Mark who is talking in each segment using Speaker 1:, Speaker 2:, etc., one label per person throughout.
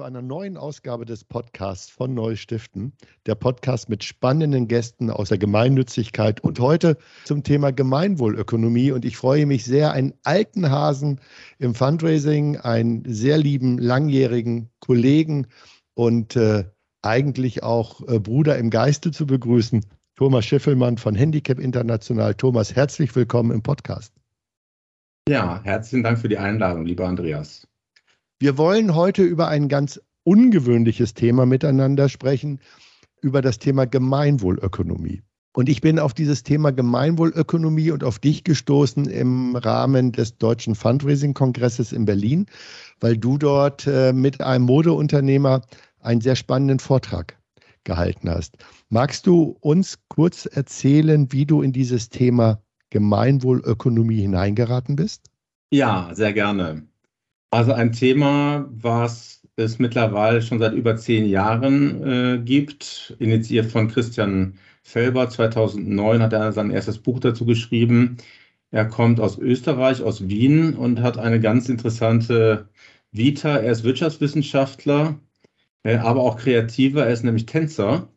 Speaker 1: Zu einer neuen Ausgabe des Podcasts von Neustiften. Der Podcast mit spannenden Gästen aus der Gemeinnützigkeit und heute zum Thema Gemeinwohlökonomie. Und ich freue mich sehr, einen alten Hasen im Fundraising, einen sehr lieben, langjährigen Kollegen und äh, eigentlich auch äh, Bruder im Geiste zu begrüßen, Thomas Schiffelmann von Handicap International. Thomas, herzlich willkommen im Podcast.
Speaker 2: Ja, herzlichen Dank für die Einladung, lieber Andreas.
Speaker 1: Wir wollen heute über ein ganz ungewöhnliches Thema miteinander sprechen, über das Thema Gemeinwohlökonomie. Und ich bin auf dieses Thema Gemeinwohlökonomie und auf dich gestoßen im Rahmen des Deutschen Fundraising-Kongresses in Berlin, weil du dort äh, mit einem Modeunternehmer einen sehr spannenden Vortrag gehalten hast. Magst du uns kurz erzählen, wie du in dieses Thema Gemeinwohlökonomie hineingeraten bist?
Speaker 2: Ja, sehr gerne. Also ein Thema, was es mittlerweile schon seit über zehn Jahren äh, gibt, initiiert von Christian Felber. 2009 hat er sein erstes Buch dazu geschrieben. Er kommt aus Österreich, aus Wien und hat eine ganz interessante Vita. Er ist Wirtschaftswissenschaftler, äh, aber auch Kreativer. Er ist nämlich Tänzer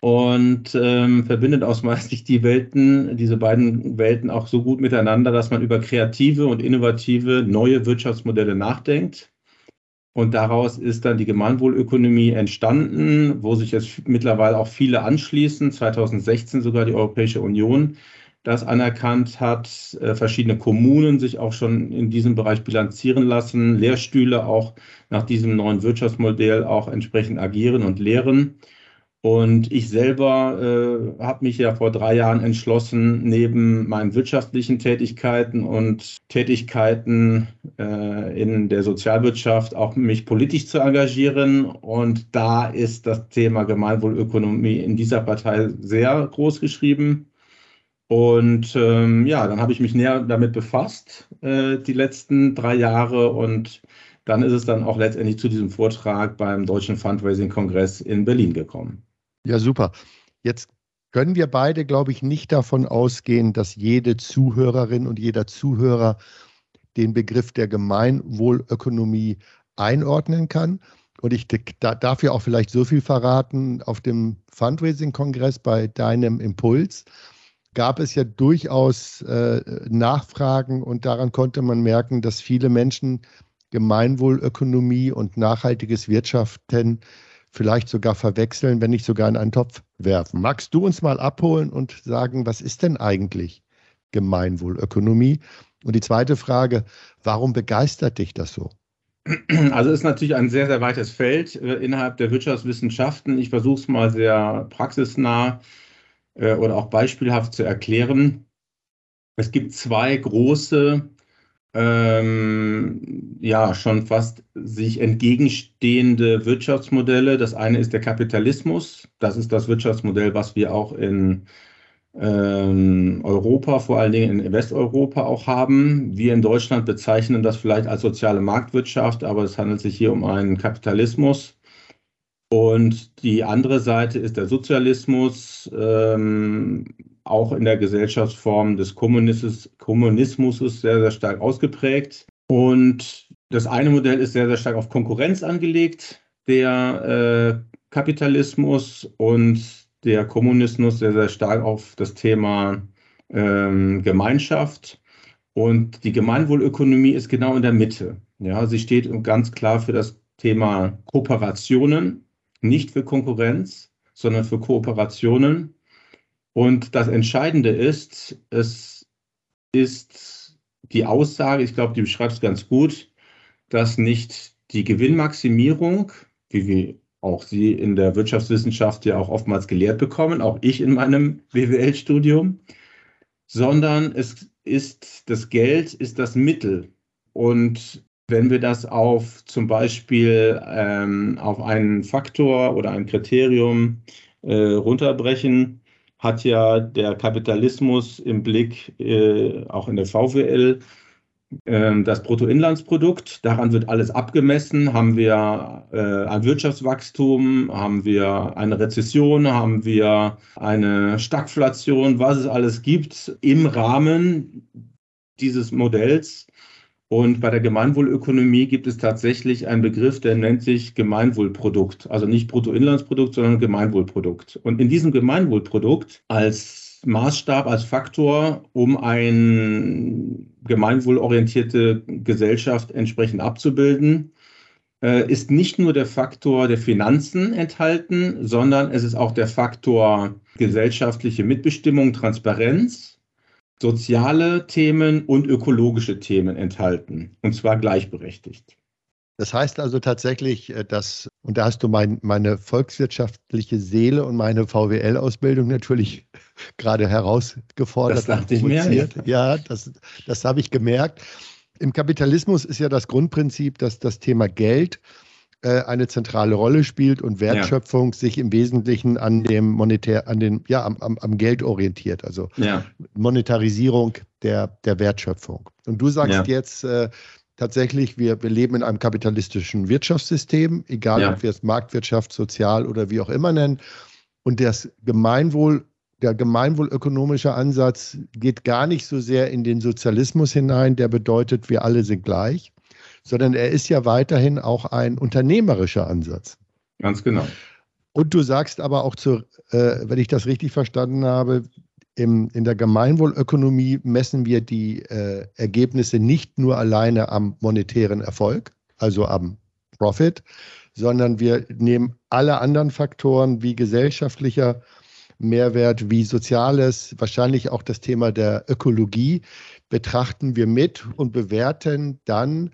Speaker 2: und ähm, verbindet aus meiner Sicht die Welten, diese beiden Welten auch so gut miteinander, dass man über kreative und innovative neue Wirtschaftsmodelle nachdenkt. Und daraus ist dann die Gemeinwohlökonomie entstanden, wo sich jetzt mittlerweile auch viele anschließen. 2016 sogar die Europäische Union das anerkannt hat, äh, verschiedene Kommunen sich auch schon in diesem Bereich bilanzieren lassen, Lehrstühle auch nach diesem neuen Wirtschaftsmodell auch entsprechend agieren und lehren. Und ich selber äh, habe mich ja vor drei Jahren entschlossen, neben meinen wirtschaftlichen Tätigkeiten und Tätigkeiten äh, in der Sozialwirtschaft auch mich politisch zu engagieren. Und da ist das Thema Gemeinwohlökonomie in dieser Partei sehr groß geschrieben. Und ähm, ja, dann habe ich mich näher damit befasst, äh, die letzten drei Jahre. Und dann ist es dann auch letztendlich zu diesem Vortrag beim Deutschen Fundraising-Kongress in Berlin gekommen.
Speaker 1: Ja, super. Jetzt können wir beide, glaube ich, nicht davon ausgehen, dass jede Zuhörerin und jeder Zuhörer den Begriff der Gemeinwohlökonomie einordnen kann. Und ich darf ja auch vielleicht so viel verraten, auf dem Fundraising-Kongress bei deinem Impuls gab es ja durchaus äh, Nachfragen und daran konnte man merken, dass viele Menschen Gemeinwohlökonomie und nachhaltiges Wirtschaften vielleicht sogar verwechseln, wenn nicht sogar in einen Topf werfen. Magst du uns mal abholen und sagen, was ist denn eigentlich Gemeinwohlökonomie? Und die zweite Frage, warum begeistert dich das so?
Speaker 2: Also ist natürlich ein sehr, sehr weites Feld äh, innerhalb der Wirtschaftswissenschaften. Ich versuche es mal sehr praxisnah äh, oder auch beispielhaft zu erklären. Es gibt zwei große ähm, ja schon fast sich entgegenstehende Wirtschaftsmodelle. Das eine ist der Kapitalismus. Das ist das Wirtschaftsmodell, was wir auch in ähm, Europa, vor allen Dingen in Westeuropa auch haben. Wir in Deutschland bezeichnen das vielleicht als soziale Marktwirtschaft, aber es handelt sich hier um einen Kapitalismus. Und die andere Seite ist der Sozialismus. Ähm, auch in der Gesellschaftsform des Kommunismus, Kommunismus ist sehr, sehr stark ausgeprägt. Und das eine Modell ist sehr, sehr stark auf Konkurrenz angelegt, der äh, Kapitalismus und der Kommunismus sehr, sehr stark auf das Thema ähm, Gemeinschaft. Und die Gemeinwohlökonomie ist genau in der Mitte. Ja, sie steht ganz klar für das Thema Kooperationen, nicht für Konkurrenz, sondern für Kooperationen und das Entscheidende ist, es ist die Aussage, ich glaube, die beschreibt es ganz gut, dass nicht die Gewinnmaximierung, wie wir auch Sie in der Wirtschaftswissenschaft ja auch oftmals gelehrt bekommen, auch ich in meinem BWL-Studium, sondern es ist das Geld ist das Mittel. Und wenn wir das auf zum Beispiel ähm, auf einen Faktor oder ein Kriterium äh, runterbrechen, hat ja der Kapitalismus im Blick, äh, auch in der VWL, äh, das Bruttoinlandsprodukt. Daran wird alles abgemessen. Haben wir äh, ein Wirtschaftswachstum, haben wir eine Rezession, haben wir eine Stagflation, was es alles gibt im Rahmen dieses Modells. Und bei der Gemeinwohlökonomie gibt es tatsächlich einen Begriff, der nennt sich Gemeinwohlprodukt. Also nicht Bruttoinlandsprodukt, sondern Gemeinwohlprodukt. Und in diesem Gemeinwohlprodukt als Maßstab, als Faktor, um eine gemeinwohlorientierte Gesellschaft entsprechend abzubilden, äh, ist nicht nur der Faktor der Finanzen enthalten, sondern es ist auch der Faktor gesellschaftliche Mitbestimmung, Transparenz soziale Themen und ökologische Themen enthalten, und zwar gleichberechtigt.
Speaker 1: Das heißt also tatsächlich, äh, dass, und da hast du mein, meine volkswirtschaftliche Seele und meine VWL-Ausbildung natürlich gerade herausgefordert.
Speaker 2: Das dachte ich mir.
Speaker 1: Ja, das, das habe ich gemerkt. Im Kapitalismus ist ja das Grundprinzip, dass das Thema Geld äh, eine zentrale Rolle spielt und Wertschöpfung ja. sich im Wesentlichen an dem Monetär, an den, ja, am, am, am Geld orientiert, also ja. Monetarisierung der, der Wertschöpfung. Und du sagst ja. jetzt äh, tatsächlich, wir, wir leben in einem kapitalistischen Wirtschaftssystem, egal ob wir es Marktwirtschaft, Sozial oder wie auch immer nennen. Und das Gemeinwohl der gemeinwohlökonomische Ansatz geht gar nicht so sehr in den Sozialismus hinein, der bedeutet, wir alle sind gleich, sondern er ist ja weiterhin auch ein unternehmerischer Ansatz.
Speaker 2: Ganz genau.
Speaker 1: Und du sagst aber auch, zu, äh, wenn ich das richtig verstanden habe, im, in der Gemeinwohlökonomie messen wir die äh, Ergebnisse nicht nur alleine am monetären Erfolg, also am Profit, sondern wir nehmen alle anderen Faktoren wie gesellschaftlicher Mehrwert, wie soziales, wahrscheinlich auch das Thema der Ökologie, betrachten wir mit und bewerten dann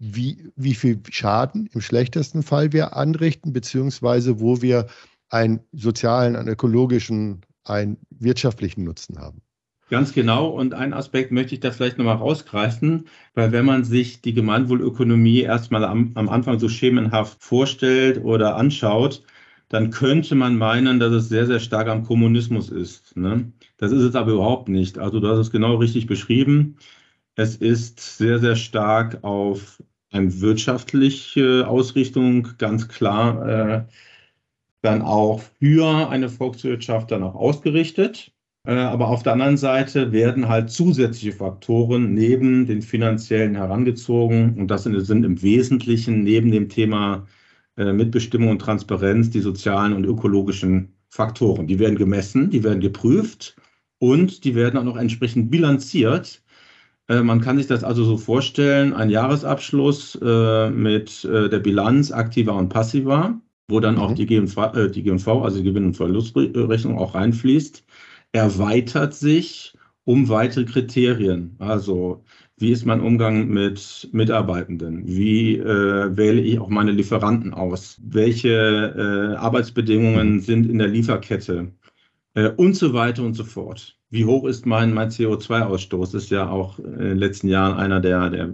Speaker 1: wie, wie viel Schaden im schlechtesten Fall wir anrichten, beziehungsweise wo wir einen sozialen, einen ökologischen, einen wirtschaftlichen Nutzen haben.
Speaker 2: Ganz genau. Und einen Aspekt möchte ich da vielleicht nochmal rausgreifen, weil wenn man sich die Gemeinwohlökonomie erstmal am, am Anfang so schemenhaft vorstellt oder anschaut, dann könnte man meinen, dass es sehr, sehr stark am Kommunismus ist. Ne? Das ist es aber überhaupt nicht. Also du hast es genau richtig beschrieben. Es ist sehr, sehr stark auf eine wirtschaftliche Ausrichtung, ganz klar äh, dann auch für eine Volkswirtschaft dann auch ausgerichtet. Äh, aber auf der anderen Seite werden halt zusätzliche Faktoren neben den finanziellen herangezogen. Und das sind, im Wesentlichen neben dem Thema äh, Mitbestimmung und Transparenz die sozialen und ökologischen Faktoren. Die werden gemessen, die werden geprüft und die werden auch noch entsprechend bilanziert man kann sich das also so vorstellen, ein Jahresabschluss äh, mit äh, der Bilanz aktiver und passiver, wo dann mhm. auch die GMV, äh, die GMV, also die Gewinn- und Verlustrechnung auch reinfließt, erweitert sich um weitere Kriterien. Also wie ist mein Umgang mit Mitarbeitenden? Wie äh, wähle ich auch meine Lieferanten aus? Welche äh, Arbeitsbedingungen mhm. sind in der Lieferkette? Äh, und so weiter und so fort. Wie hoch ist mein, mein CO2-Ausstoß? Das ist ja auch in den letzten Jahren einer der, der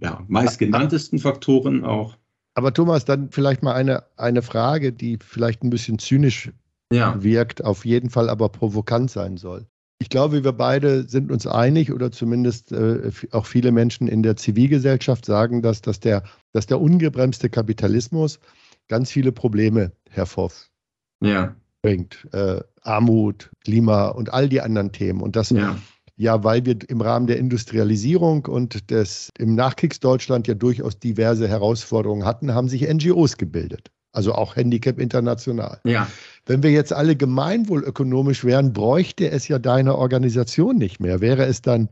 Speaker 2: ja, meistgenanntesten Faktoren auch.
Speaker 1: Aber Thomas, dann vielleicht mal eine, eine Frage, die vielleicht ein bisschen zynisch ja. wirkt, auf jeden Fall aber provokant sein soll. Ich glaube, wir beide sind uns einig oder zumindest äh, auch viele Menschen in der Zivilgesellschaft sagen das, dass der, dass der ungebremste Kapitalismus ganz viele Probleme hervorruft. Ja bringt. Äh, Armut, Klima und all die anderen Themen. Und das ja. ja, weil wir im Rahmen der Industrialisierung und des im Nachkriegsdeutschland ja durchaus diverse Herausforderungen hatten, haben sich NGOs gebildet. Also auch Handicap International. Ja. Wenn wir jetzt alle gemeinwohlökonomisch wären, bräuchte es ja deine Organisation nicht mehr. Wäre es dann,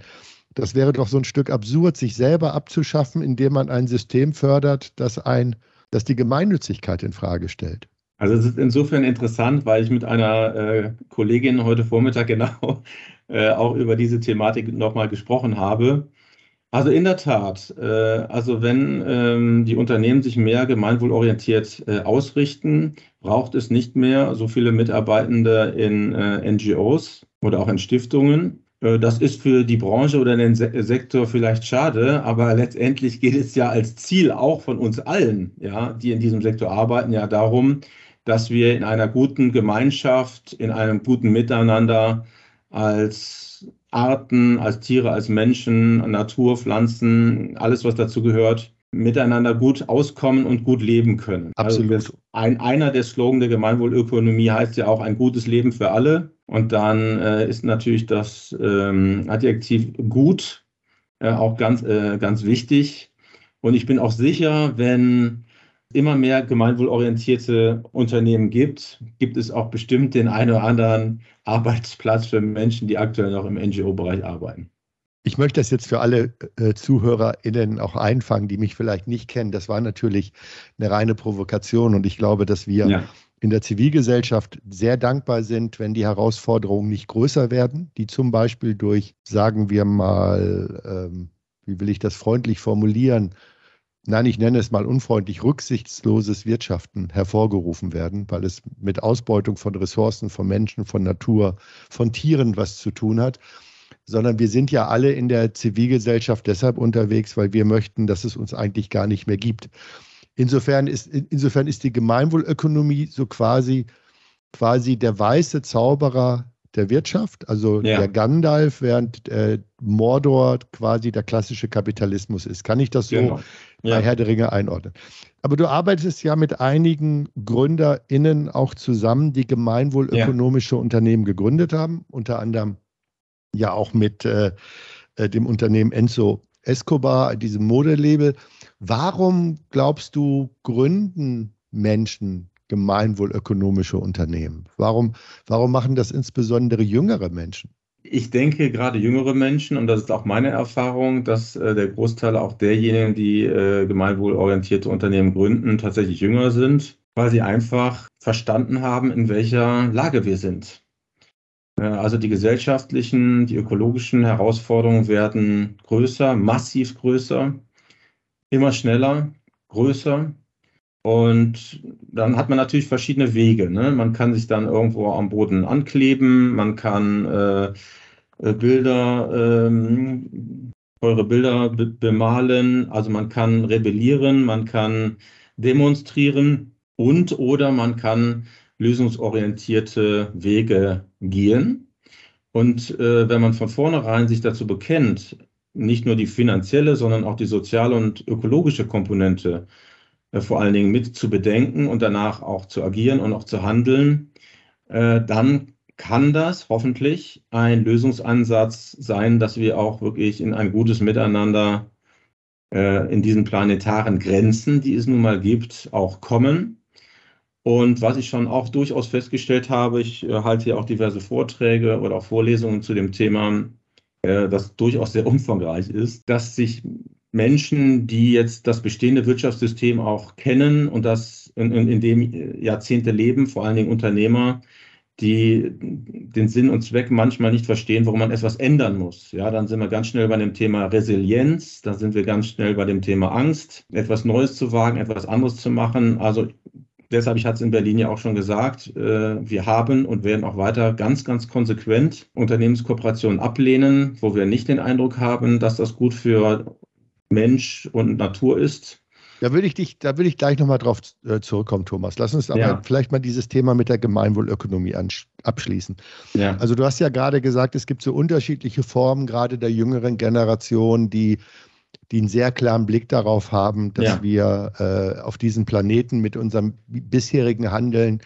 Speaker 1: das wäre doch so ein Stück absurd, sich selber abzuschaffen, indem man ein System fördert, das ein, das die Gemeinnützigkeit in Frage stellt.
Speaker 2: Also es ist insofern interessant, weil ich mit einer äh, Kollegin heute Vormittag genau äh, auch über diese Thematik nochmal gesprochen habe. Also in der Tat, äh, also wenn ähm, die Unternehmen sich mehr gemeinwohlorientiert äh, ausrichten, braucht es nicht mehr so viele Mitarbeitende in äh, NGOs oder auch in Stiftungen. Äh, das ist für die Branche oder den Sektor vielleicht schade, aber letztendlich geht es ja als Ziel auch von uns allen, ja, die in diesem Sektor arbeiten, ja darum, dass wir in einer guten Gemeinschaft, in einem guten Miteinander als Arten, als Tiere, als Menschen, Natur, Pflanzen, alles, was dazu gehört, miteinander gut auskommen und gut leben können.
Speaker 1: Also Absolut. Also
Speaker 2: ein, einer der Slogan der Gemeinwohlökonomie heißt ja auch ein gutes Leben für alle. Und dann äh, ist natürlich das ähm, Adjektiv gut äh, auch ganz, äh, ganz wichtig. Und ich bin auch sicher, wenn immer mehr gemeinwohlorientierte Unternehmen gibt, gibt es auch bestimmt den einen oder anderen Arbeitsplatz für Menschen, die aktuell noch im NGO-Bereich arbeiten.
Speaker 1: Ich möchte das jetzt für alle äh, ZuhörerInnen auch einfangen, die mich vielleicht nicht kennen. Das war natürlich eine reine Provokation und ich glaube, dass wir ja. in der Zivilgesellschaft sehr dankbar sind, wenn die Herausforderungen nicht größer werden, die zum Beispiel durch, sagen wir mal, ähm, wie will ich das freundlich formulieren, nein, ich nenne es mal unfreundlich, rücksichtsloses Wirtschaften hervorgerufen werden, weil es mit Ausbeutung von Ressourcen, von Menschen, von Natur, von Tieren was zu tun hat sondern wir sind ja alle in der Zivilgesellschaft deshalb unterwegs, weil wir möchten, dass es uns eigentlich gar nicht mehr gibt. Insofern ist, insofern ist die Gemeinwohlökonomie so quasi, quasi der weiße Zauberer der Wirtschaft, also ja. der Gandalf, während äh, Mordor quasi der klassische Kapitalismus ist. Kann ich das so genau. Ja. bei Herr der Ringe einordnen? Aber du arbeitest ja mit einigen GründerInnen auch zusammen, die gemeinwohlökonomische ja. Unternehmen gegründet haben, unter anderem ja auch mit äh, äh, dem Unternehmen Enzo Escobar, diesem Modelabel. Warum glaubst du, gründen Menschen gemeinwohlökonomische Unternehmen? Warum, warum machen das insbesondere jüngere Menschen?
Speaker 2: Ich denke, gerade jüngere Menschen, und das ist auch meine Erfahrung, dass äh, der Großteil auch derjenigen, die äh, gemeinwohlorientierte Unternehmen gründen, tatsächlich jünger sind, weil sie einfach verstanden haben, in welcher Lage wir sind. Äh, also die gesellschaftlichen, die ökologischen Herausforderungen werden größer, massiv größer, immer schneller, größer. Und dann hat man natürlich verschiedene Wege. Ne? Man kann sich dann irgendwo am Boden ankleben, man kann äh, äh Bilder, ähm, eure Bilder be bemalen, also man kann rebellieren, man kann demonstrieren und oder man kann lösungsorientierte Wege gehen. Und äh, wenn man von vornherein sich dazu bekennt, nicht nur die finanzielle, sondern auch die soziale und ökologische Komponente vor allen Dingen mit zu bedenken und danach auch zu agieren und auch zu handeln, äh, dann kann das hoffentlich ein Lösungsansatz sein, dass wir auch wirklich in ein gutes Miteinander äh, in diesen planetaren Grenzen, die es nun mal gibt, auch kommen. Und was ich schon auch durchaus festgestellt habe, ich äh, halte ja auch diverse Vorträge oder auch Vorlesungen zu dem Thema, äh, das durchaus sehr umfangreich ist, dass sich Menschen, die jetzt das bestehende Wirtschaftssystem auch kennen und das in, in, in dem Jahrzehnte leben, vor allen Dingen Unternehmer, die den Sinn und Zweck manchmal nicht verstehen, warum man etwas ändern muss. Ja, dann sind wir ganz schnell bei dem Thema Resilienz, dann sind wir ganz schnell bei dem Thema Angst, etwas Neues zu wagen, etwas anderes zu machen. Also deshalb, ich hatte es in Berlin ja auch schon gesagt, äh, wir haben und werden auch weiter ganz, ganz konsequent Unternehmenskooperationen ablehnen, wo wir nicht den Eindruck haben, dass das gut für Mensch und Natur ist.
Speaker 1: Da würde ich dich, da würde ich gleich nochmal drauf äh, zurückkommen, Thomas. Lass uns aber ja. vielleicht mal dieses Thema mit der Gemeinwohlökonomie abschließen. Ja. Also du hast ja gerade gesagt, es gibt so unterschiedliche Formen, gerade der jüngeren Generation, die die einen sehr klaren Blick darauf haben, dass ja. wir äh, auf diesem Planeten mit unserem bisherigen Handeln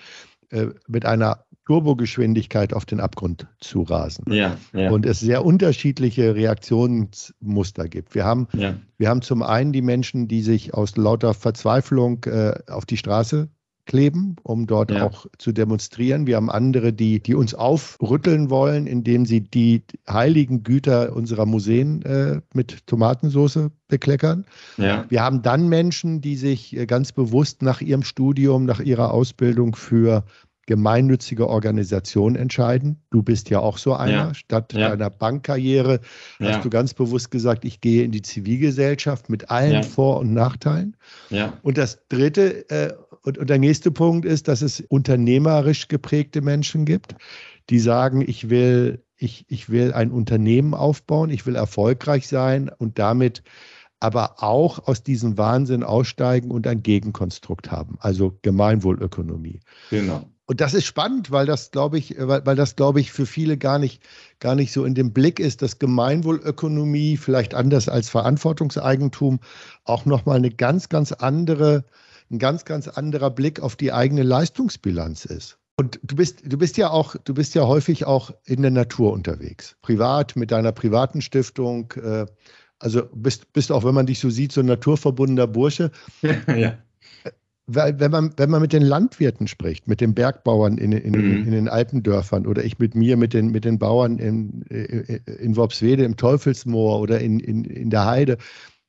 Speaker 1: äh, mit einer Turbogeschwindigkeit auf den Abgrund zu rasen. Ja, ja. Und es sehr unterschiedliche Reaktionsmuster gibt. Wir haben, ja. wir haben zum einen die Menschen, die sich aus lauter Verzweiflung äh, auf die Straße kleben, um dort ja. auch zu demonstrieren. Wir haben andere, die, die uns aufrütteln wollen, indem sie die heiligen Güter unserer Museen äh, mit Tomatensauce bekleckern. Ja. Wir haben dann Menschen, die sich äh, ganz bewusst nach ihrem Studium, nach ihrer Ausbildung für gemeinnützige Organisation entscheiden. Du bist ja auch so einer. Ja. Statt ja. deiner Bankkarriere ja. hast du ganz bewusst gesagt, ich gehe in die Zivilgesellschaft mit allen Vor- und Nachteilen. Und das Dritte äh, und, und der nächste Punkt ist, dass es unternehmerisch geprägte Menschen gibt, die sagen, ich will, ich, ich will ein Unternehmen aufbauen, ich will erfolgreich sein und damit aber auch aus diesem Wahnsinn aussteigen und ein Gegenkonstrukt haben, also Gemeinwohlökonomie. Genau. Und das ist spannend, weil das, glaube ich, weil, weil das, glaube ich, für viele gar nicht, gar nicht so in dem Blick ist, dass Gemeinwohlökonomie vielleicht anders als Verantwortungseigentum auch nochmal eine ganz, ganz andere, ein ganz, ganz anderer Blick auf die eigene Leistungsbilanz ist. Und du bist, du bist ja auch, du bist ja häufig auch in der Natur unterwegs. Privat, mit deiner privaten Stiftung. Äh, Also bist, bist auch, wenn man dich so sieht, so ein naturverbundener Bursche. ja. Wenn man, wenn man mit den Landwirten spricht, mit den Bergbauern in, in, mhm. in den Alpendörfern oder ich mit mir, mit den, mit den Bauern in, in Worpswede, im Teufelsmoor oder in, in, in der Heide,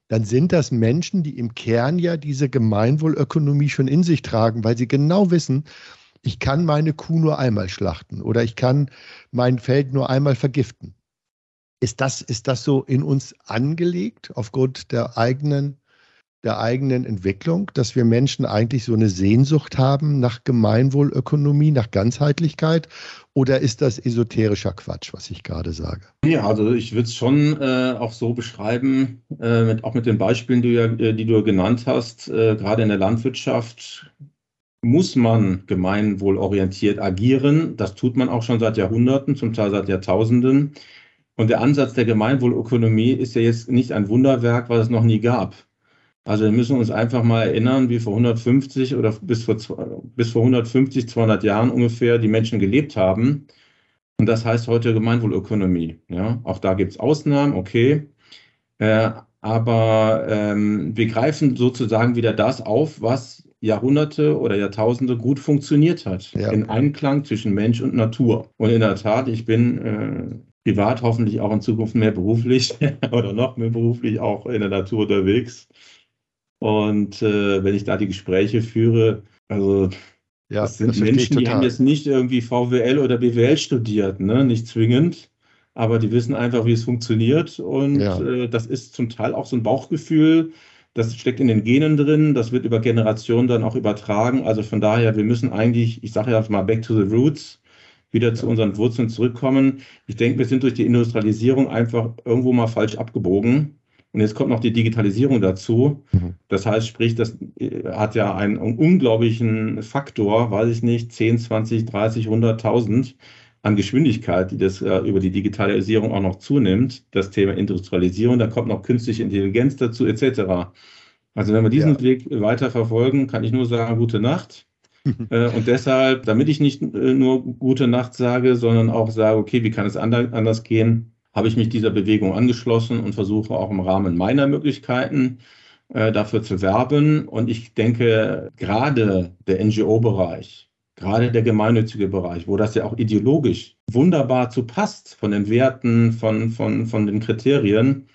Speaker 1: dann sind das Menschen, die im Kern ja diese Gemeinwohlökonomie schon in sich tragen, weil sie genau wissen, ich kann meine Kuh nur einmal schlachten oder ich kann mein Feld nur einmal vergiften. Ist das, ist das so in uns angelegt aufgrund der eigenen, der eigenen Entwicklung, dass wir Menschen eigentlich so eine Sehnsucht haben nach Gemeinwohlökonomie, nach Ganzheitlichkeit? Oder ist das esoterischer Quatsch, was ich gerade sage?
Speaker 2: Ja, also ich würde es schon äh, auch so beschreiben, äh, mit, auch mit den Beispielen, die, äh, die du genannt hast, äh, gerade in der Landwirtschaft muss man gemeinwohlorientiert agieren. Das tut man auch schon seit Jahrhunderten, zum Teil seit Jahrtausenden. Und der Ansatz der Gemeinwohlökonomie ist ja jetzt nicht ein Wunderwerk, was es noch nie gab. Also wir müssen uns einfach mal erinnern, wie vor 150 oder bis vor, bis vor 150, 200 Jahren ungefähr die Menschen gelebt haben. Und das heißt heute Gemeinwohlökonomie. Ja, auch da gibt es Ausnahmen, okay. Äh, aber ähm, wir greifen sozusagen wieder das auf, was Jahrhunderte oder Jahrtausende gut funktioniert hat. Ja. In Einklang zwischen Mensch und Natur. Und in der Tat, ich bin äh, privat hoffentlich auch in Zukunft mehr beruflich oder noch mehr beruflich auch in der Natur unterwegs. Und äh, wenn ich da die Gespräche führe, also ja, das sind das Menschen, die haben jetzt nicht irgendwie VWL oder BWL studiert, ne? nicht zwingend, aber die wissen einfach, wie es funktioniert. Und ja. äh, das ist zum Teil auch so ein Bauchgefühl, das steckt in den Genen drin, das wird über Generationen dann auch übertragen. Also von daher, wir müssen eigentlich, ich sage ja mal, back to the roots wieder zu unseren Wurzeln zurückkommen. Ich denke, wir sind durch die Industrialisierung einfach irgendwo mal falsch abgebogen. Und jetzt kommt noch die Digitalisierung dazu. Mhm. Das heißt, sprich, das äh, hat ja einen unglaublichen Faktor, weiß ich nicht, 10, 20, 30, 100.000 an Geschwindigkeit, die das äh, über die Digitalisierung auch noch zunimmt. Das Thema Industrialisierung, da kommt noch künstliche Intelligenz dazu, etc. Also wenn wir diesen ja. Weg weiter verfolgen, kann ich nur sagen, gute Nacht. Äh, und deshalb, damit ich nicht äh, nur gute Nacht sage, sondern auch sage, okay, wie kann es anders gehen, habe ich mich dieser Bewegung angeschlossen und versuche auch im Rahmen meiner Möglichkeiten äh, dafür zu werben. Und ich denke, gerade der NGO-Bereich, gerade der gemeinnützige Bereich, wo das ja auch ideologisch wunderbar zu passt, von den Werten, von, von, von den Kriterien.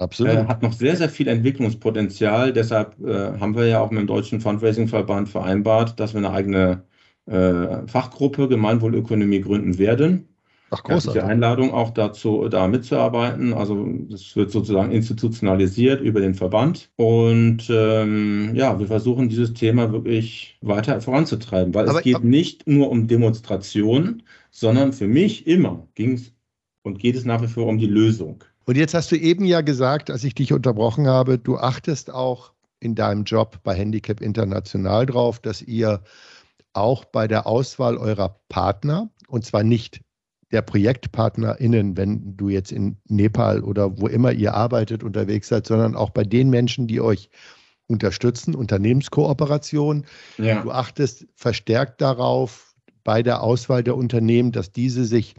Speaker 2: Äh, hat noch sehr, sehr viel Entwicklungspotenzial. Deshalb äh, haben wir ja auch mit dem Deutschen Fundraising-Verband vereinbart, dass wir eine eigene äh, Fachgruppe Gemeinwohlökonomie gründen werden. Ach, großartig. Die Einladung auch dazu, da mitzuarbeiten. Also das wird sozusagen institutionalisiert über den Verband. Und ähm, ja, wir versuchen dieses Thema wirklich weiter voranzutreiben, weil aber, es geht nicht nur um Demonstrationen, sondern für mich immer ging es und geht es nach wie vor um die Lösung.
Speaker 1: Und jetzt hast du eben ja gesagt, als ich dich unterbrochen habe, du achtest auch in deinem Job bei Handicap International drauf, dass ihr auch bei der Auswahl eurer Partner, und zwar nicht der ProjektpartnerInnen, wenn du jetzt in Nepal oder wo immer ihr arbeitet unterwegs seid, sondern auch bei den Menschen, die euch unterstützen, Unternehmenskooperation. Ja. Du achtest verstärkt darauf bei der Auswahl der Unternehmen, dass diese sich,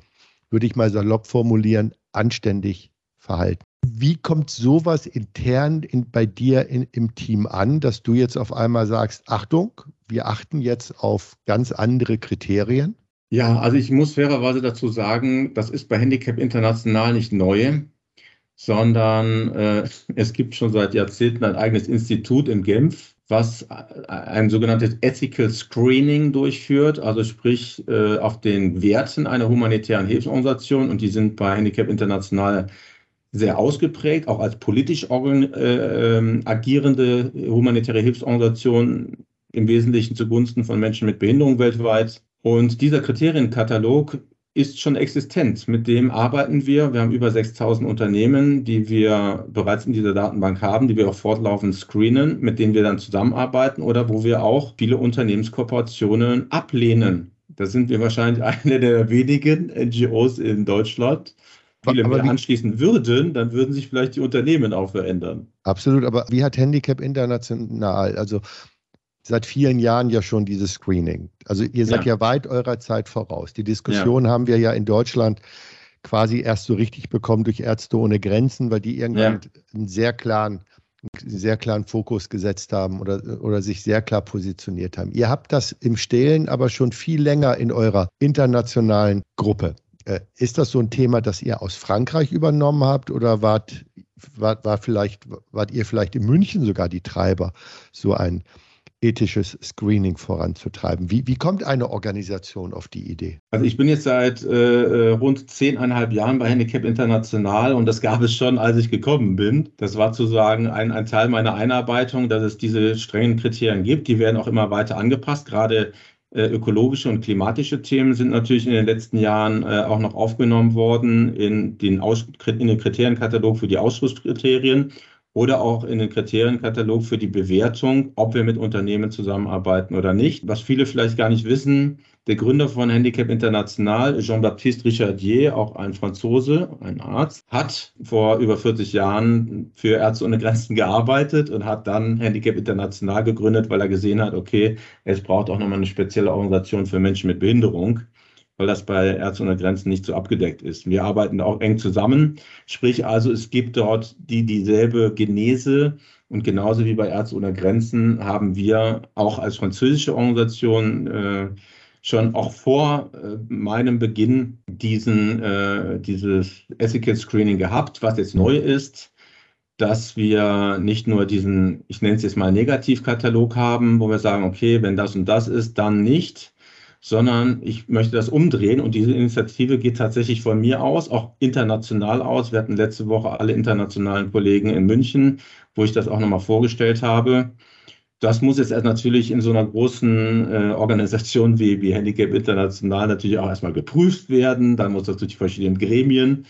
Speaker 1: würde ich mal salopp formulieren, anständig verhalten. Wie kommt sowas intern in, bei dir in, im Team an, dass du jetzt auf einmal sagst, Achtung, wir achten jetzt auf ganz andere Kriterien?
Speaker 2: Ja, also ich muss fairerweise dazu sagen, das ist bei Handicap International nicht neu, sondern äh, es gibt schon seit Jahrzehnten ein eigenes Institut in Genf, was ein sogenanntes Ethical Screening durchführt, also sprich äh, auf den Werten einer humanitären Hilfsorganisation und die sind bei Handicap International sehr ausgeprägt, auch als politisch äh, ähm, agierende humanitäre Hilfsorganisation, im Wesentlichen zugunsten von Menschen mit Behinderung weltweit. Und dieser Kriterienkatalog ist schon existent. Mit dem arbeiten wir. Wir haben über 6000 Unternehmen, die wir bereits in dieser Datenbank haben, die wir auch fortlaufend screenen, mit denen wir dann zusammenarbeiten oder wo wir auch viele Unternehmenskooperationen ablehnen. Da sind wir wahrscheinlich eine der wenigen NGOs in Deutschland, viele aber mehr anschließen würden, dann würden sich vielleicht die Unternehmen auch verändern.
Speaker 1: Absolut, aber wie hat Handicap International, also seit vielen Jahren ja schon dieses Screening. Also ihr seid ja, ja weit eurer Zeit voraus. Die Diskussion ja. haben wir ja in Deutschland quasi erst so richtig bekommen durch Ärzte ohne Grenzen, weil die irgendwann ja. einen sehr klaren sehr klaren Fokus gesetzt haben oder, oder sich sehr klar positioniert haben. Ihr habt das im Stehlen aber schon viel länger in eurer internationalen Gruppe. Äh, ist das so ein Thema, das ihr aus Frankreich übernommen habt oder wart, war, war vielleicht, wart ihr vielleicht in München sogar die Treiber, so ein ethisches Screening voranzutreiben. Wie, wie kommt eine Organisation auf die Idee?
Speaker 2: Also ich bin jetzt seit äh, rund zehneinhalb Jahren bei Handicap International und das gab es schon, als ich gekommen bin. Das war zu sagen ein, ein Teil meiner Einarbeitung, dass es diese strengen Kriterien gibt. Die werden auch immer weiter angepasst. Gerade äh, ökologische und klimatische Themen sind natürlich in den letzten Jahren äh, auch noch aufgenommen worden in den, Aus in den Kriterienkatalog für die Ausschlusskriterien oder auch in den Kriterienkatalog für die Bewertung, ob wir mit Unternehmen zusammenarbeiten oder nicht. Was viele vielleicht gar nicht wissen, der Gründer von Handicap International, Jean-Baptiste Richardier, auch ein Franzose, ein Arzt, hat vor über 40 Jahren für Ärzte ohne Grenzen gearbeitet und hat dann Handicap International gegründet, weil er gesehen hat, okay, es braucht auch nochmal eine spezielle Organisation für Menschen mit Behinderung weil das bei Ärzte ohne Grenzen nicht so abgedeckt ist. Wir arbeiten auch eng zusammen, sprich also es gibt dort die dieselbe Genese. Und genauso wie bei Ärzte ohne Grenzen haben wir auch als französische Organisation äh, schon auch vor äh, meinem Beginn diesen, äh, dieses Ethical Screening gehabt, was jetzt neu ist dass wir nicht nur diesen, ich nenne es jetzt mal Negativkatalog haben, wo wir sagen, okay, wenn das und das ist, dann nicht, sondern ich möchte das umdrehen und diese Initiative geht tatsächlich von mir aus, auch international aus. Wir hatten letzte Woche alle internationalen Kollegen in München, wo ich das auch nochmal vorgestellt habe. Das muss jetzt erst natürlich in so einer großen äh, Organisation wie, wie Handicap International natürlich auch erstmal geprüft werden. Dann muss das durch die verschiedenen Gremien.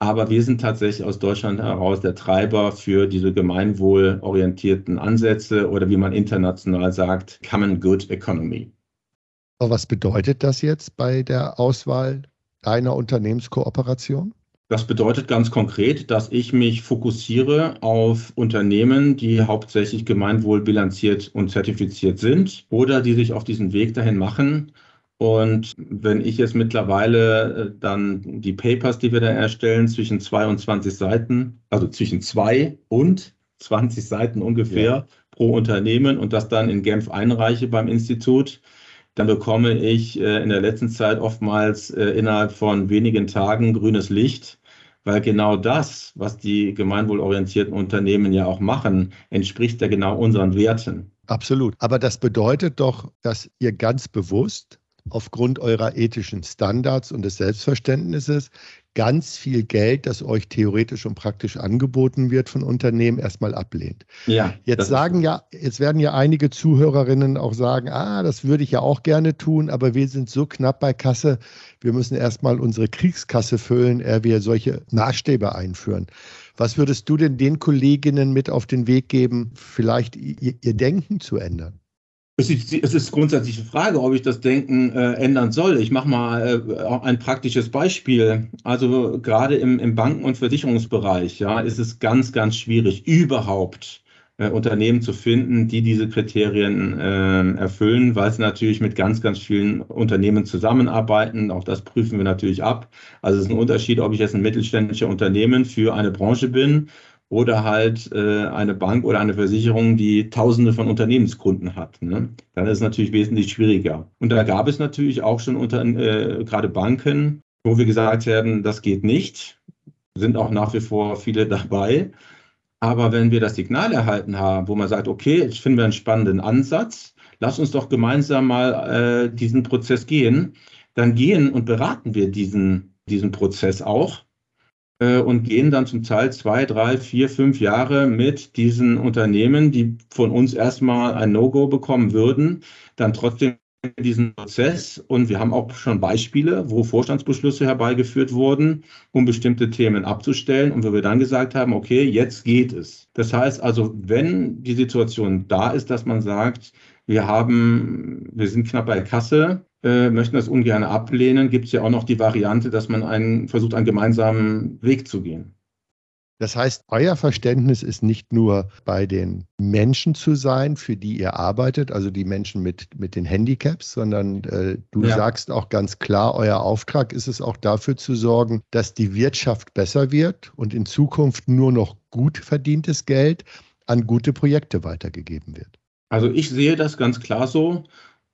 Speaker 2: Aber wir sind tatsächlich aus Deutschland heraus der Treiber für diese gemeinwohlorientierten Ansätze oder wie man international sagt, Common Good Economy.
Speaker 1: Aber was bedeutet das jetzt bei der Auswahl deiner Unternehmenskooperation?
Speaker 2: Das bedeutet ganz konkret, dass ich mich fokussiere auf Unternehmen, die hauptsächlich gemeinwohlbilanziert und zertifiziert sind oder die sich auf diesen Weg dahin machen. Und wenn ich jetzt mittlerweile äh, dann die Papers, die wir da erstellen, zwischen 22 Seiten, also zwischen zwei und 20 Seiten ungefähr ja. pro Unternehmen und das dann in Genf einreiche beim Institut, dann bekomme ich äh, in der letzten Zeit oftmals äh, innerhalb von wenigen Tagen grünes Licht, weil genau das, was die gemeinwohlorientierten Unternehmen ja auch machen, entspricht ja genau unseren Werten.
Speaker 1: Absolut. Aber das bedeutet doch, dass ihr ganz bewusst aufgrund eurer ethischen Standards und des Selbstverständnisses ganz viel Geld, das euch theoretisch und praktisch angeboten wird von Unternehmen, erstmal ablehnt. Ja. Jetzt sagen ja, jetzt werden ja einige Zuhörerinnen auch sagen, ah, das würde ich ja auch gerne tun, aber wir sind so knapp bei Kasse, wir müssen erstmal unsere Kriegskasse füllen, ehe wir solche Maßstäbe einführen. Was würdest du denn den Kolleginnen mit auf den Weg geben, vielleicht ihr, ihr Denken zu ändern?
Speaker 2: Es ist, es ist grundsätzlich eine Frage, ob ich das Denken äh, ändern soll. Ich mache mal äh, ein praktisches Beispiel. Also gerade im, im Banken- und Versicherungsbereich ja, ist es ganz, ganz schwierig, überhaupt äh, Unternehmen zu finden, die diese Kriterien äh, erfüllen, weil sie natürlich mit ganz, ganz vielen Unternehmen zusammenarbeiten. Auch das prüfen wir natürlich ab. Also es ist ein Unterschied, ob ich jetzt ein mittelständischer Unternehmen für eine Branche bin oder halt äh, eine Bank oder eine Versicherung, die Tausende von Unternehmenskunden hat. Ne? Dann ist es natürlich wesentlich schwieriger. Und da gab es natürlich auch schon unter äh, gerade Banken, wo wir gesagt haben, das geht nicht. Sind auch nach wie vor viele dabei. Aber wenn wir das Signal erhalten haben, wo man sagt, okay, jetzt finden wir einen spannenden Ansatz, lass uns doch gemeinsam mal äh, diesen Prozess gehen, dann gehen und beraten wir diesen, diesen Prozess auch und gehen dann zum Teil zwei, drei, vier, fünf Jahre mit diesen Unternehmen, die von uns erstmal ein No-Go bekommen würden, dann trotzdem diesen Prozess und wir haben auch schon Beispiele, wo Vorstandsbeschlüsse herbeigeführt wurden, um bestimmte Themen abzustellen und wo wir dann gesagt haben, okay, jetzt geht es. Das heißt also, wenn die Situation da ist, dass man sagt, wir haben, wir sind knapp bei Kasse, äh, möchten das ungern ablehnen, gibt es ja auch noch die Variante, dass man einen, versucht, einen gemeinsamen Weg zu gehen.
Speaker 1: Das heißt, euer Verständnis ist nicht nur bei den Menschen zu sein, für die ihr arbeitet, also die Menschen mit, mit den Handicaps, sondern äh, du ja. sagst auch ganz klar, euer Auftrag ist es auch dafür zu sorgen, dass die Wirtschaft besser wird und in Zukunft nur noch gut verdientes Geld an gute Projekte weitergegeben wird.
Speaker 2: Also ich sehe das ganz klar so.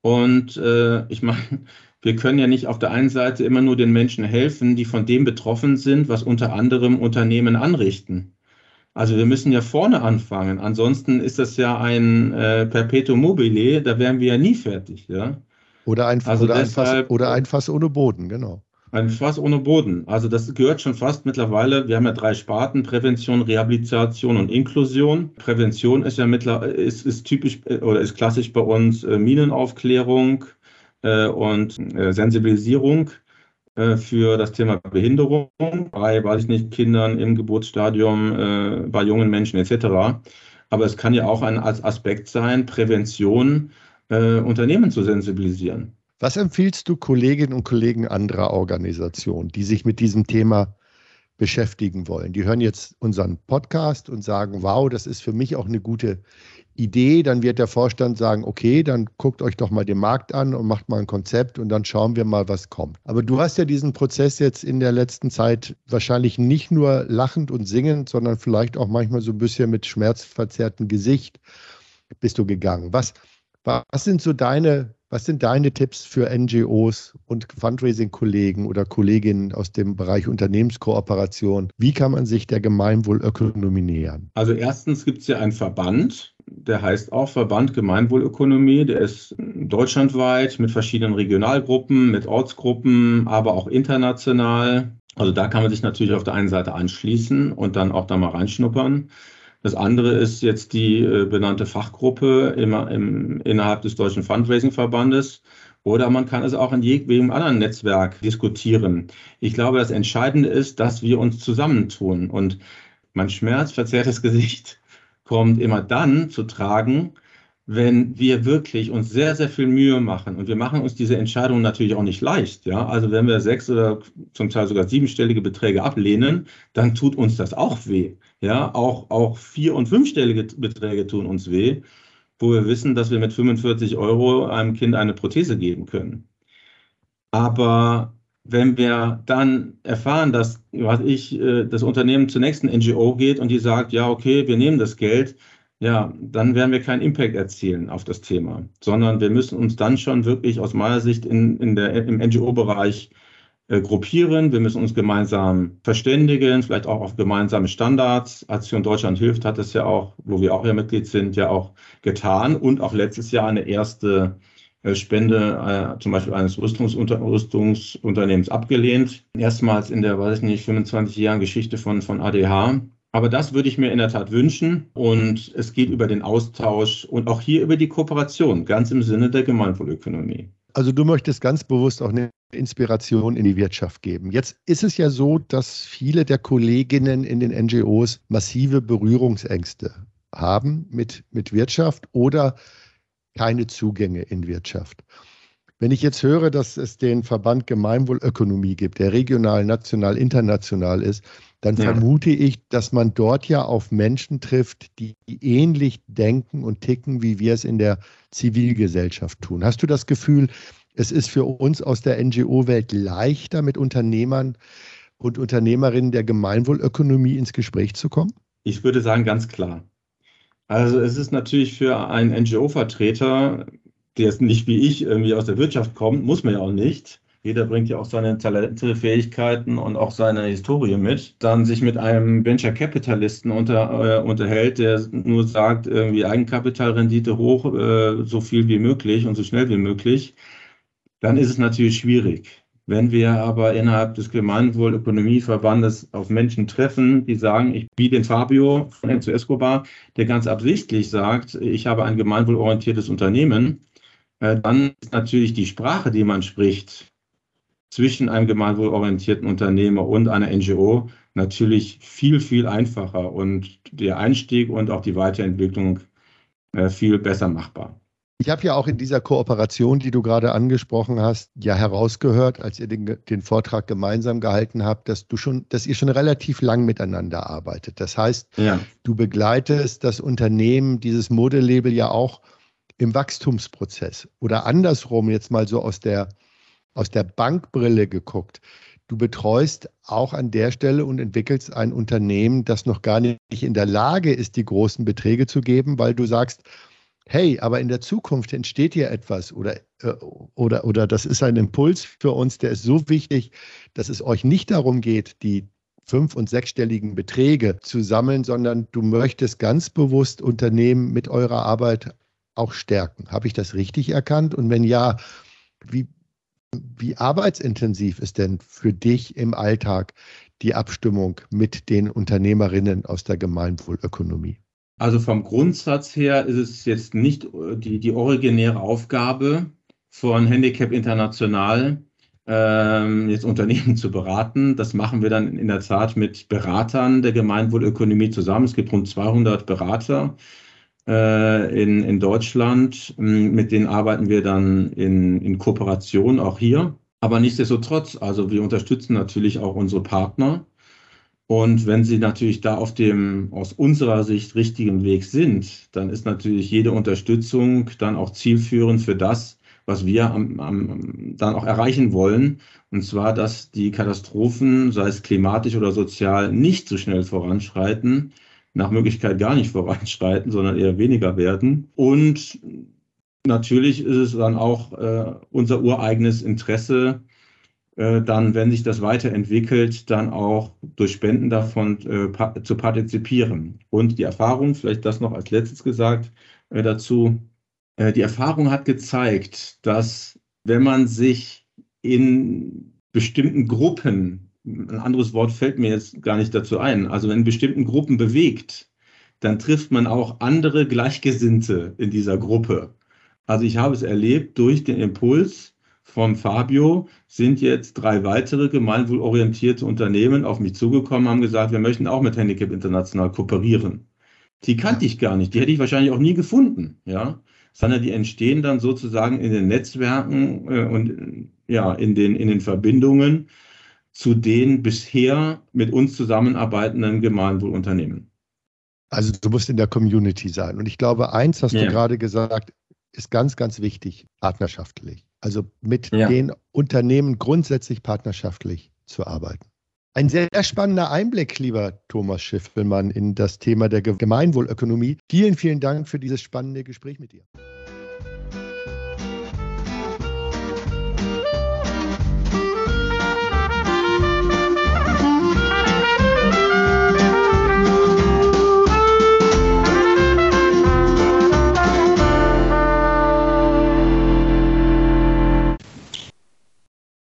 Speaker 2: Und äh, ich meine, wir können ja nicht auf der einen Seite immer nur den Menschen helfen, die von dem betroffen sind, was unter anderem Unternehmen anrichten. Also wir müssen ja vorne anfangen. Ansonsten ist das ja ein äh, Perpetuum mobile, da wären wir ja nie fertig. Ja?
Speaker 1: Oder, ein, also oder, deshalb, ein Fass, oder ein Fass ohne Boden, genau.
Speaker 2: Ein Fass ohne Boden. Also das gehört schon fast mittlerweile, wir haben ja drei Sparten, Prävention, Rehabilitation und Inklusion. Prävention ist ja mittlerweile, ist, ist typisch äh, oder ist klassisch bei uns äh, Minenaufklärung, äh, und äh, Sensibilisierung äh, für das Thema Behinderung bei, weiß ich nicht, Kindern im Geburtsstadium, bei jungen Menschen etc. Aber es kann ja auch ein Aspekt sein, Prävention, Unternehmen zu sensibilisieren.
Speaker 1: Was empfiehlst du Kolleginnen und Kollegen anderer Organisationen, die sich mit diesem Thema beschäftigen wollen? Die hören jetzt unseren Podcast und sagen, wow, das ist für mich auch eine gute Idee, dann wird der Vorstand sagen, okay, dann guckt euch doch mal den Markt an und macht mal ein Konzept und dann schauen wir mal, was kommt. Aber du hast ja diesen Prozess jetzt in der letzten Zeit wahrscheinlich nicht nur lachend und singend, sondern vielleicht auch manchmal so ein bisschen mit schmerzverzerrtem Gesicht bist du gegangen. Was, was sind so deine was sind deine Tipps für NGOs und Fundraising-Kollegen oder Kolleginnen aus dem Bereich Unternehmenskooperation? Wie kann man sich der Gemeinwohlökonomie nähern?
Speaker 2: Also erstens gibt es ja einen Verband, der heißt auch Verband Gemeinwohlökonomie. Der ist deutschlandweit mit verschiedenen Regionalgruppen, mit Ortsgruppen, aber auch international. Also da kann man sich natürlich auf der einen Seite anschließen und dann auch da mal reinschnuppern. Das andere ist jetzt die äh, benannte Fachgruppe im, im, innerhalb des Deutschen Fundraising-Verbandes. Oder man kann es auch in jedem anderen Netzwerk diskutieren. Ich glaube, das Entscheidende ist, dass wir uns zusammentun. Und mein schmerzverzerrtes Gesicht kommt immer dann zu tragen, wenn wir wirklich uns sehr, sehr viel Mühe machen und wir machen uns diese Entscheidung natürlich auch nicht leicht. Ja? Also wenn wir sechs oder zum Teil sogar siebenstellige Beträge ablehnen, dann tut uns das auch weh. Ja, auch, auch vier- und fünfstellige Beträge tun uns weh, wo wir wissen, dass wir mit 45 Euro einem Kind eine Prothese geben können. Aber wenn wir dann erfahren, dass was ich, äh, das Unternehmen zur nächsten NGO geht und die sagt, ja, okay, wir nehmen das Geld, ja, dann werden wir keinen Impact erzielen auf das Thema, sondern wir müssen uns dann schon wirklich aus meiner Sicht in, in der, im NGO-Bereich äh, gruppieren. Wir müssen uns gemeinsam verständigen, vielleicht auch auf gemeinsame Standards. Aktion Deutschland hilft hat es ja auch, wo wir auch ja Mitglied sind, ja auch getan und auch letztes Jahr eine erste äh, Spende äh, zum Beispiel eines Rüstungsunter Rüstungsunternehmens abgelehnt. Erstmals in der, weiß ich nicht, 25 Jahren Geschichte von, von ADH. Aber das würde ich mir in der Tat wünschen. Und es geht über den Austausch und auch hier über die Kooperation, ganz im Sinne der Gemeinwohlökonomie.
Speaker 1: Also du möchtest ganz bewusst auch eine Inspiration in die Wirtschaft geben. Jetzt ist es ja so, dass viele der Kolleginnen in den NGOs massive Berührungsängste haben mit, mit Wirtschaft oder keine Zugänge in Wirtschaft. Wenn ich jetzt höre, dass es den Verband Gemeinwohlökonomie gibt, der regional, national, international ist, dann ja. vermute ich, dass man dort ja auf Menschen trifft, die ähnlich denken und ticken, wie wir es in der Zivilgesellschaft tun. Hast du das Gefühl, es ist für uns aus der NGO-Welt leichter, mit Unternehmern und Unternehmerinnen der Gemeinwohlökonomie ins Gespräch zu kommen?
Speaker 2: Ich würde sagen, ganz klar. Also es ist natürlich für einen NGO-Vertreter, der jetzt nicht wie ich irgendwie aus der Wirtschaft kommt, muss man ja auch nicht. Jeder bringt ja auch seine Talente, Fähigkeiten und auch seine Historie mit. Dann sich mit einem Venture Capitalisten unter, äh, unterhält, der nur sagt, irgendwie Eigenkapitalrendite hoch, äh, so viel wie möglich und so schnell wie möglich dann ist es natürlich schwierig. Wenn wir aber innerhalb des Gemeinwohlökonomieverbandes auf Menschen treffen, die sagen, ich biete den Fabio von Enzo Escobar, der ganz absichtlich sagt, ich habe ein gemeinwohlorientiertes Unternehmen, dann ist natürlich die Sprache, die man spricht, zwischen einem gemeinwohlorientierten Unternehmer und einer NGO natürlich viel, viel einfacher und der Einstieg und auch die Weiterentwicklung äh, viel besser machbar.
Speaker 1: Ich habe ja auch in dieser Kooperation, die du gerade angesprochen hast, ja herausgehört, als ihr den, den, Vortrag gemeinsam gehalten habt, dass du schon, dass ihr schon relativ lang miteinander arbeitet. Das heißt, ja. du begleitest das Unternehmen, dieses Modelabel ja auch im Wachstumsprozess. Oder andersrum, jetzt mal so aus der, aus der Bankbrille geguckt. Du betreust auch an der Stelle und entwickelst ein Unternehmen, das noch gar nicht in der Lage ist, die großen Beträge zu geben, weil du sagst, hey, aber in der Zukunft entsteht hier etwas oder, äh, oder, oder das ist ein Impuls für uns, der ist so wichtig, dass es euch nicht darum geht, die fünf- und sechsstelligen Beträge zu sammeln, sondern du möchtest ganz bewusst Unternehmen mit eurer Arbeit auch stärken. Habe ich das richtig erkannt? Und wenn ja, wie, wie arbeitsintensiv ist denn für dich im Alltag die Abstimmung mit den Unternehmerinnen aus der Gemeinwohlökonomie?
Speaker 2: Also vom Grundsatz her ist es jetzt nicht äh, die, die originäre Aufgabe von Handicap International, ähm, jetzt Unternehmen zu beraten. Das machen wir dann in der Tat mit Beratern der Gemeinwohlökonomie zusammen. Es gibt rund 200 Berater äh, in, in Deutschland. Mit denen arbeiten wir dann in, in Kooperation auch hier. Aber nichtsdestotrotz, also wir unterstützen natürlich auch unsere Partner und wenn sie natürlich da auf dem aus unserer Sicht richtigen Weg sind, dann ist natürlich jede Unterstützung dann auch zielführend für das, was wir am, am, dann auch erreichen wollen. Und zwar, dass die Katastrophen, sei es klimatisch oder sozial, nicht so schnell voranschreiten, nach Möglichkeit gar nicht voranschreiten, sondern eher weniger werden. Und natürlich ist es dann auch äh, unser ureigenes Interesse, äh, dann, wenn sich das weiterentwickelt, dann auch durch Spenden davon äh, zu partizipieren. Und die Erfahrung, vielleicht das noch als letztes gesagt äh, dazu, äh, die Erfahrung hat gezeigt, dass wenn man sich in bestimmten Gruppen, ein anderes Wort fällt mir jetzt gar nicht dazu ein, also in bestimmten Gruppen bewegt, dann trifft man auch andere Gleichgesinnte in dieser Gruppe. Also ich habe es erlebt durch den Impuls, von Fabio sind jetzt drei weitere gemeinwohlorientierte Unternehmen auf mich zugekommen, haben gesagt, wir möchten auch mit Handicap International kooperieren. Die kannte ich gar nicht, die hätte ich wahrscheinlich auch nie gefunden, ja, sondern die entstehen dann sozusagen in den Netzwerken äh, und ja, in den, in den Verbindungen zu den bisher mit uns zusammenarbeitenden Gemeinwohlunternehmen.
Speaker 1: Also du musst in der Community sein. Und ich glaube, eins hast ja. du gerade gesagt, ist ganz, ganz wichtig, partnerschaftlich. Also mit ja. den Unternehmen grundsätzlich partnerschaftlich zu arbeiten. Ein sehr spannender Einblick, lieber Thomas Schiffelmann, in das Thema der Gemeinwohlökonomie. Vielen, vielen Dank für dieses spannende Gespräch mit dir.